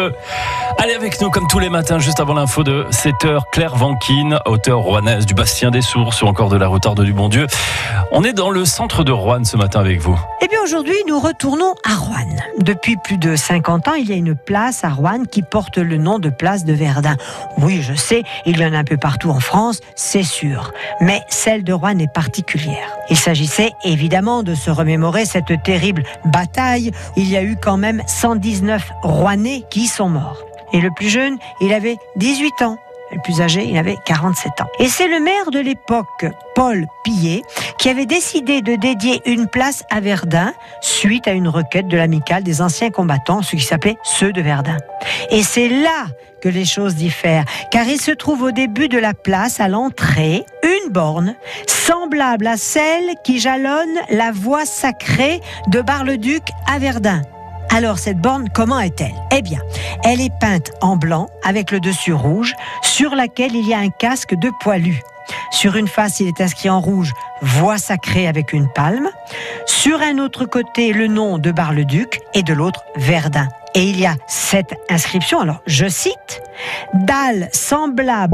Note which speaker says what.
Speaker 1: Euh, allez avec nous comme tous les matins, juste avant l'info de 7h, Claire Vanquine, auteur rouennaise du Bastien des Sources ou encore de la Retarde du Bon Dieu. On est dans le centre de Rouen ce matin avec vous.
Speaker 2: Eh bien aujourd'hui, nous retournons à Rouen. Depuis plus de 50 ans, il y a une place à Rouen qui porte le nom de place de Verdun. Oui, je sais, il y en a un peu partout en France, c'est sûr. Mais celle de Rouen est particulière. Il s'agissait évidemment de se remémorer cette terrible bataille. Il y a eu quand même 119 Rouennais qui sont morts. Et le plus jeune, il avait 18 ans. Le plus âgé, il avait 47 ans. Et c'est le maire de l'époque, Paul Pillet, qui avait décidé de dédier une place à Verdun suite à une requête de l'amicale des anciens combattants, ce qui s'appelait ceux de Verdun. Et c'est là que les choses diffèrent, car il se trouve au début de la place, à l'entrée, une borne semblable à celle qui jalonne la voie sacrée de Bar-le-Duc à Verdun. Alors cette borne, comment est-elle? Eh bien, elle est peinte en blanc avec le dessus rouge sur laquelle il y a un casque de poilu. Sur une face, il est inscrit en rouge Voix sacrée avec une palme. Sur un autre côté, le nom de Bar-le-Duc et de l'autre Verdun. Et il y a cette inscription, alors je cite, Dalle semblable